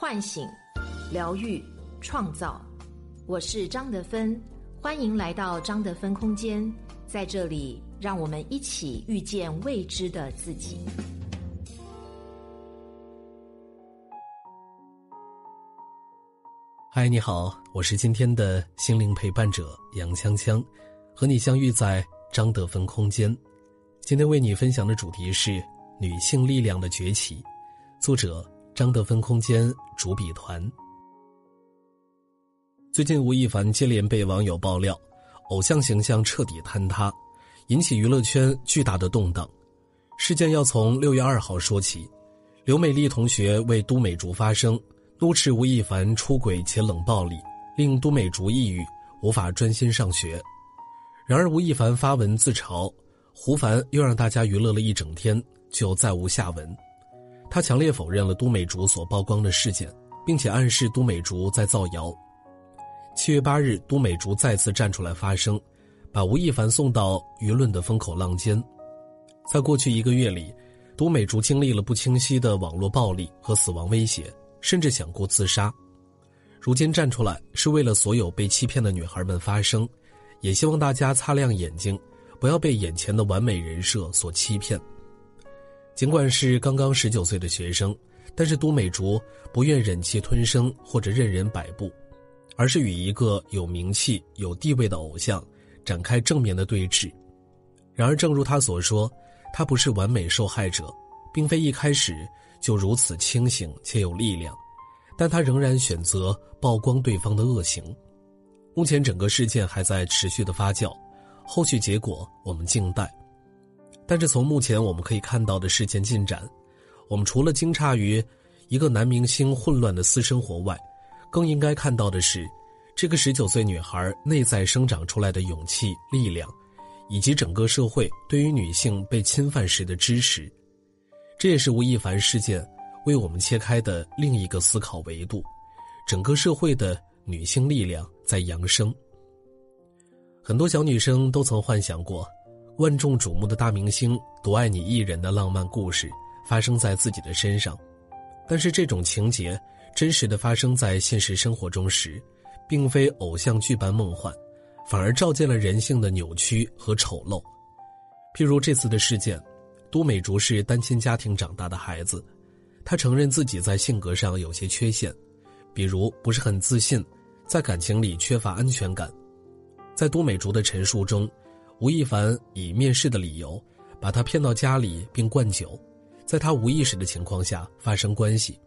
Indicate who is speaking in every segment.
Speaker 1: 唤醒、疗愈、创造。我是张德芬，欢迎来到张德芬空间，在这里，让我们一起遇见未知的自己。
Speaker 2: 嗨，你好，我是今天的心灵陪伴者杨锵锵，和你相遇在张德芬空间。今天为你分享的主题是女性力量的崛起，作者张德芬空间主笔团。最近，吴亦凡接连被网友爆料，偶像形象彻底坍塌，引起娱乐圈巨大的动荡。事件要从六月二号说起，刘美丽同学为都美竹发声。怒斥吴亦凡出轨且冷暴力，令都美竹抑郁，无法专心上学。然而，吴亦凡发文自嘲，胡凡又让大家娱乐了一整天，就再无下文。他强烈否认了都美竹所曝光的事件，并且暗示都美竹在造谣。七月八日，都美竹再次站出来发声，把吴亦凡送到舆论的风口浪尖。在过去一个月里，都美竹经历了不清晰的网络暴力和死亡威胁。甚至想过自杀，如今站出来是为了所有被欺骗的女孩们发声，也希望大家擦亮眼睛，不要被眼前的完美人设所欺骗。尽管是刚刚十九岁的学生，但是都美竹不愿忍气吞声或者任人摆布，而是与一个有名气、有地位的偶像展开正面的对峙。然而，正如他所说，他不是完美受害者，并非一开始。就如此清醒且有力量，但他仍然选择曝光对方的恶行。目前整个事件还在持续的发酵，后续结果我们静待。但是从目前我们可以看到的事件进展，我们除了惊诧于一个男明星混乱的私生活外，更应该看到的是，这个十九岁女孩内在生长出来的勇气、力量，以及整个社会对于女性被侵犯时的支持。这也是吴亦凡事件为我们切开的另一个思考维度，整个社会的女性力量在扬升。很多小女生都曾幻想过，万众瞩目的大明星独爱你一人的浪漫故事发生在自己的身上，但是这种情节真实的发生在现实生活中时，并非偶像剧般梦幻，反而照见了人性的扭曲和丑陋。譬如这次的事件。都美竹是单亲家庭长大的孩子，她承认自己在性格上有些缺陷，比如不是很自信，在感情里缺乏安全感。在都美竹的陈述中，吴亦凡以面试的理由把她骗到家里并灌酒，在她无意识的情况下发生关系。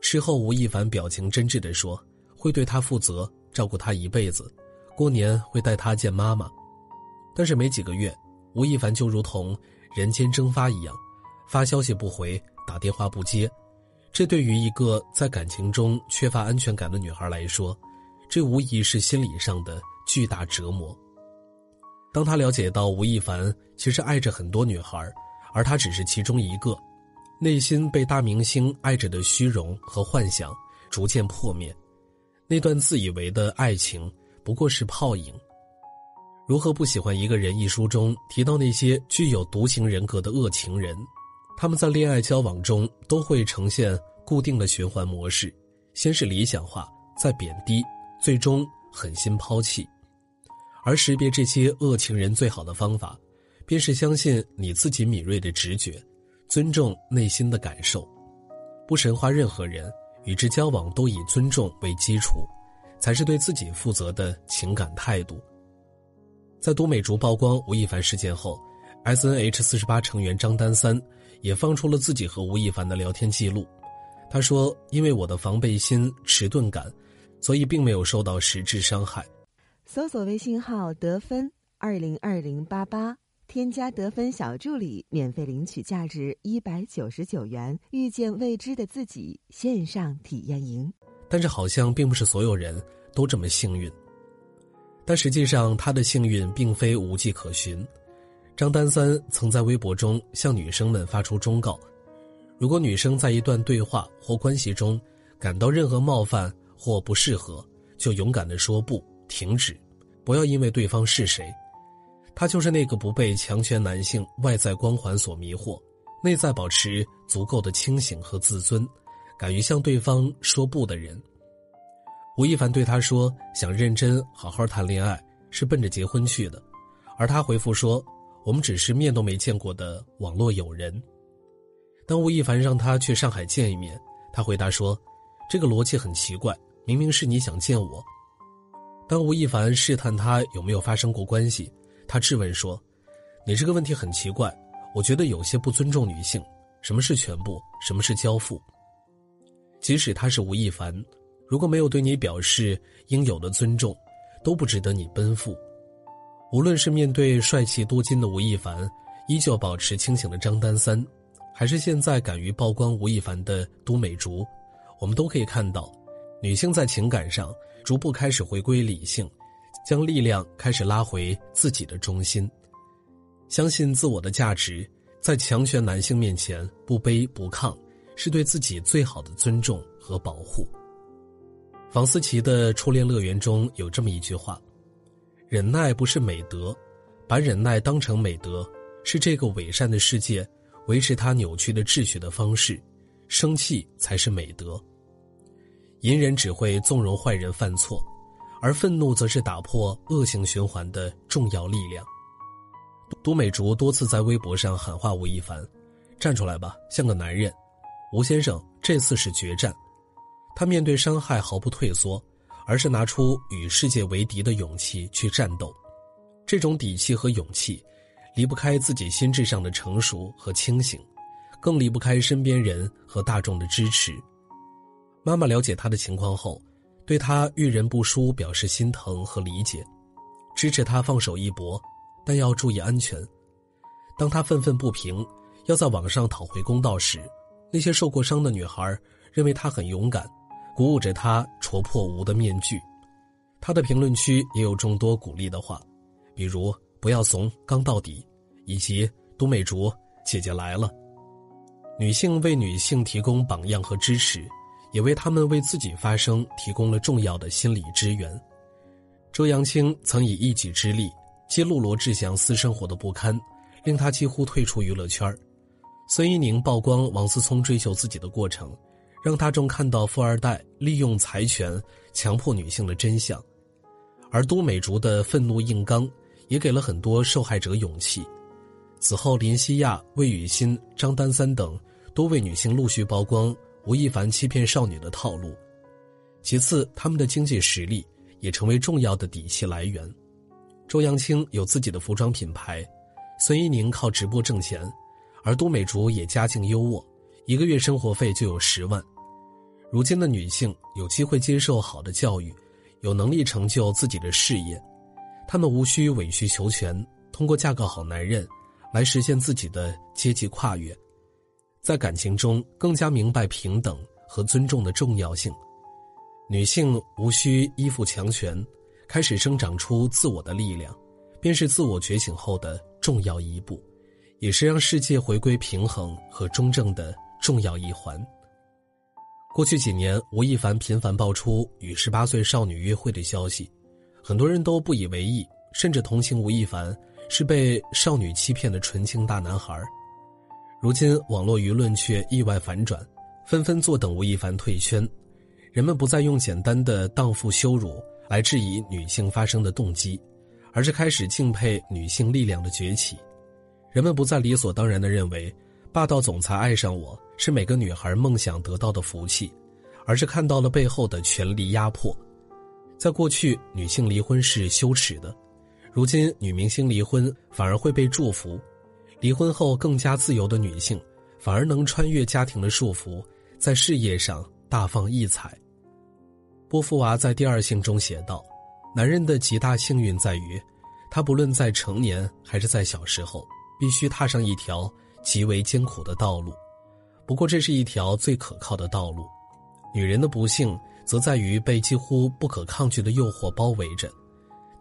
Speaker 2: 事后，吴亦凡表情真挚地说：“会对她负责，照顾她一辈子，过年会带她见妈妈。”但是没几个月，吴亦凡就如同……人间蒸发一样，发消息不回，打电话不接，这对于一个在感情中缺乏安全感的女孩来说，这无疑是心理上的巨大折磨。当他了解到吴亦凡其实爱着很多女孩，而他只是其中一个，内心被大明星爱着的虚荣和幻想逐渐破灭，那段自以为的爱情不过是泡影。如何不喜欢一个人？一书中提到那些具有独行人格的恶情人，他们在恋爱交往中都会呈现固定的循环模式：先是理想化，再贬低，最终狠心抛弃。而识别这些恶情人最好的方法，便是相信你自己敏锐的直觉，尊重内心的感受，不神化任何人，与之交往都以尊重为基础，才是对自己负责的情感态度。在都美竹曝光吴亦凡事件后，S N H 四十八成员张丹三也放出了自己和吴亦凡的聊天记录。他说：“因为我的防备心、迟钝感，所以并没有受到实质伤害。”
Speaker 3: 搜索微信号得分二零二零八八，添加得分小助理，免费领取价值一百九十九元《遇见未知的自己》线上体验营。
Speaker 2: 但是，好像并不是所有人都这么幸运。但实际上，他的幸运并非无迹可寻。张丹三曾在微博中向女生们发出忠告：如果女生在一段对话或关系中感到任何冒犯或不适合，就勇敢的说不，停止，不要因为对方是谁，他就是那个不被强权男性外在光环所迷惑，内在保持足够的清醒和自尊，敢于向对方说不的人。吴亦凡对他说：“想认真好好谈恋爱，是奔着结婚去的。”而他回复说：“我们只是面都没见过的网络友人。”当吴亦凡让他去上海见一面，他回答说：“这个逻辑很奇怪，明明是你想见我。”当吴亦凡试探他有没有发生过关系，他质问说：“你这个问题很奇怪，我觉得有些不尊重女性。什么是全部？什么是交付？即使他是吴亦凡。”如果没有对你表示应有的尊重，都不值得你奔赴。无论是面对帅气多金的吴亦凡，依旧保持清醒的张丹三，还是现在敢于曝光吴亦凡的都美竹，我们都可以看到，女性在情感上逐步开始回归理性，将力量开始拉回自己的中心，相信自我的价值，在强权男性面前不卑不亢，是对自己最好的尊重和保护。房思琪的《初恋乐园》中有这么一句话：“忍耐不是美德，把忍耐当成美德，是这个伪善的世界维持它扭曲的秩序的方式。生气才是美德。隐忍只会纵容坏人犯错，而愤怒则是打破恶性循环的重要力量。”都美竹多次在微博上喊话吴亦凡：“站出来吧，像个男人。”吴先生，这次是决战。他面对伤害毫不退缩，而是拿出与世界为敌的勇气去战斗。这种底气和勇气，离不开自己心智上的成熟和清醒，更离不开身边人和大众的支持。妈妈了解他的情况后，对他遇人不淑表示心疼和理解，支持他放手一搏，但要注意安全。当他愤愤不平，要在网上讨回公道时，那些受过伤的女孩认为他很勇敢。鼓舞着他戳破无的面具，他的评论区也有众多鼓励的话，比如“不要怂，刚到底”，以及“都美竹姐姐来了”。女性为女性提供榜样和支持，也为他们为自己发声提供了重要的心理支援。周扬青曾以一己之力揭露罗志祥私生活的不堪，令他几乎退出娱乐圈孙一宁曝光王思聪追求自己的过程。让大众看到富二代利用财权强迫女性的真相，而都美竹的愤怒硬刚也给了很多受害者勇气。此后，林西亚、魏雨欣、张丹三等多位女性陆续曝光吴亦凡欺骗少女的套路。其次，他们的经济实力也成为重要的底气来源。周扬青有自己的服装品牌，孙一宁靠直播挣钱，而都美竹也家境优渥，一个月生活费就有十万。如今的女性有机会接受好的教育，有能力成就自己的事业，她们无需委曲求全，通过嫁个好男人，来实现自己的阶级跨越，在感情中更加明白平等和尊重的重要性。女性无需依附强权，开始生长出自我的力量，便是自我觉醒后的重要一步，也是让世界回归平衡和中正的重要一环。过去几年，吴亦凡频繁爆出与十八岁少女约会的消息，很多人都不以为意，甚至同情吴亦凡是被少女欺骗的纯情大男孩。如今，网络舆论却意外反转，纷纷坐等吴亦凡退圈。人们不再用简单的荡妇羞辱来质疑女性发声的动机，而是开始敬佩女性力量的崛起。人们不再理所当然地认为，霸道总裁爱上我。是每个女孩梦想得到的福气，而是看到了背后的权力压迫。在过去，女性离婚是羞耻的，如今女明星离婚反而会被祝福。离婚后更加自由的女性，反而能穿越家庭的束缚，在事业上大放异彩。波伏娃在《第二性》中写道：“男人的极大幸运在于，他不论在成年还是在小时候，必须踏上一条极为艰苦的道路。”不过，这是一条最可靠的道路。女人的不幸则在于被几乎不可抗拒的诱惑包围着，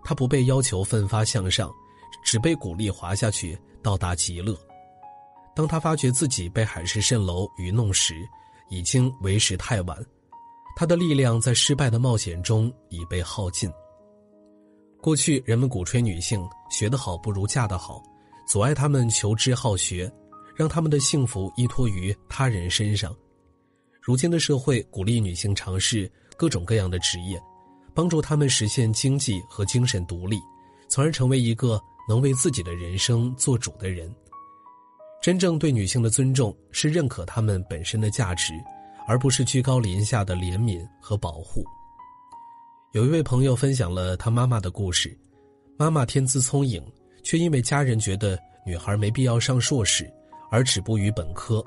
Speaker 2: 她不被要求奋发向上，只被鼓励滑下去到达极乐。当她发觉自己被海市蜃楼愚弄时，已经为时太晚。她的力量在失败的冒险中已被耗尽。过去，人们鼓吹女性学得好不如嫁得好，阻碍她们求知好学。让他们的幸福依托于他人身上。如今的社会鼓励女性尝试各种各样的职业，帮助她们实现经济和精神独立，从而成为一个能为自己的人生做主的人。真正对女性的尊重是认可她们本身的价值，而不是居高临下的怜悯和保护。有一位朋友分享了他妈妈的故事，妈妈天资聪颖，却因为家人觉得女孩没必要上硕士，而止步于本科。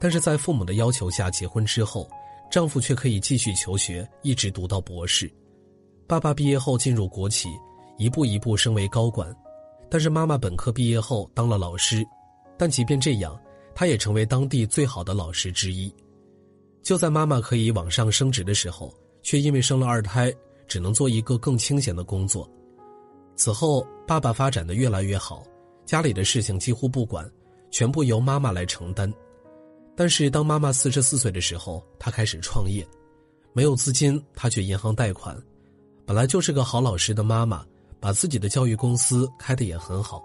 Speaker 2: 但是在父母的要求下结婚之后，丈夫却可以继续求学，一直读到博士。爸爸毕业后进入国企，一步一步升为高管。但是妈妈本科毕业后当了老师，但即便这样，她也成为当地最好的老师之一。就在妈妈可以往上升职的时候，却因为生了二胎，只能做一个更清闲的工作。此后，爸爸发展的越来越好，家里的事情几乎不管，全部由妈妈来承担。但是，当妈妈四十四岁的时候，她开始创业，没有资金，她去银行贷款。本来就是个好老师的妈妈，把自己的教育公司开得也很好。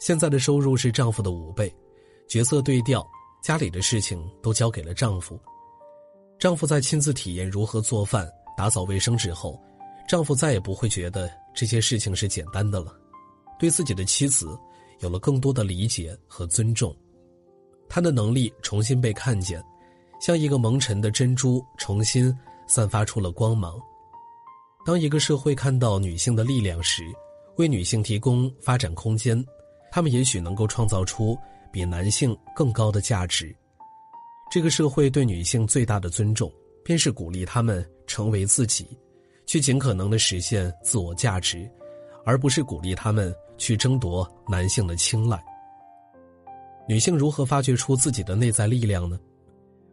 Speaker 2: 现在的收入是丈夫的五倍，角色对调，家里的事情都交给了丈夫。丈夫在亲自体验如何做饭、打扫卫生之后，丈夫再也不会觉得这些事情是简单的了，对自己的妻子有了更多的理解和尊重。他的能力重新被看见，像一个蒙尘的珍珠，重新散发出了光芒。当一个社会看到女性的力量时，为女性提供发展空间，她们也许能够创造出比男性更高的价值。这个社会对女性最大的尊重，便是鼓励她们成为自己，去尽可能的实现自我价值，而不是鼓励她们去争夺男性的青睐。女性如何发掘出自己的内在力量呢？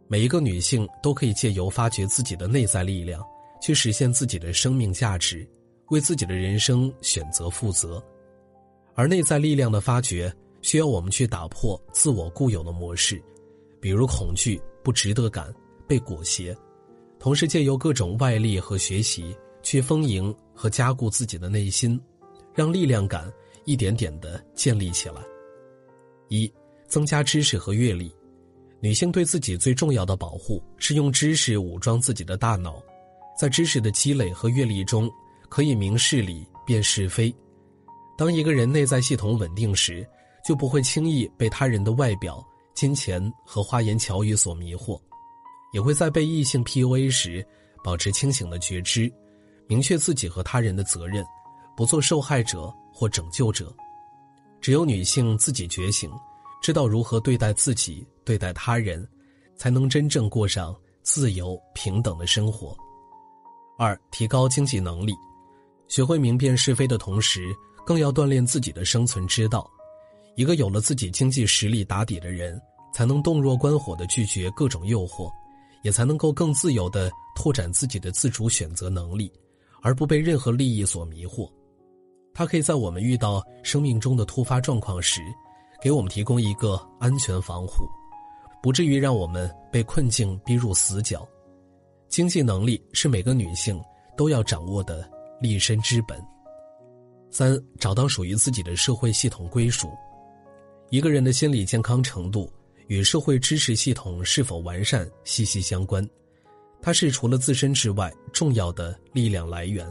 Speaker 2: 每一个女性都可以借由发掘自己的内在力量，去实现自己的生命价值，为自己的人生选择负责。而内在力量的发掘，需要我们去打破自我固有的模式，比如恐惧、不值得感、被裹挟，同时借由各种外力和学习，去丰盈和加固自己的内心，让力量感一点点的建立起来。一。增加知识和阅历，女性对自己最重要的保护是用知识武装自己的大脑，在知识的积累和阅历中，可以明事理、辨是非。当一个人内在系统稳定时，就不会轻易被他人的外表、金钱和花言巧语所迷惑，也会在被异性 PUA 时保持清醒的觉知，明确自己和他人的责任，不做受害者或拯救者。只有女性自己觉醒。知道如何对待自己、对待他人，才能真正过上自由平等的生活。二、提高经济能力，学会明辨是非的同时，更要锻炼自己的生存之道。一个有了自己经济实力打底的人，才能洞若观火的拒绝各种诱惑，也才能够更自由的拓展自己的自主选择能力，而不被任何利益所迷惑。它可以在我们遇到生命中的突发状况时。给我们提供一个安全防护，不至于让我们被困境逼入死角。经济能力是每个女性都要掌握的立身之本。三，找到属于自己的社会系统归属。一个人的心理健康程度与社会支持系统是否完善息息相关，它是除了自身之外重要的力量来源。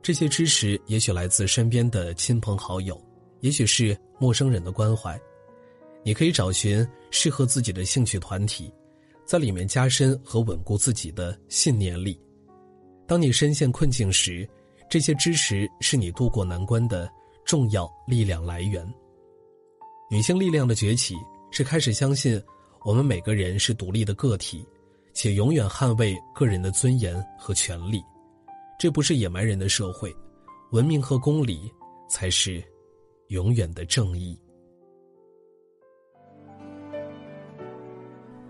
Speaker 2: 这些支持也许来自身边的亲朋好友。也许是陌生人的关怀，你可以找寻适合自己的兴趣团体，在里面加深和稳固自己的信念力。当你深陷困境时，这些支持是你渡过难关的重要力量来源。女性力量的崛起是开始相信我们每个人是独立的个体，且永远捍卫个人的尊严和权利。这不是野蛮人的社会，文明和公理才是。永远的正义。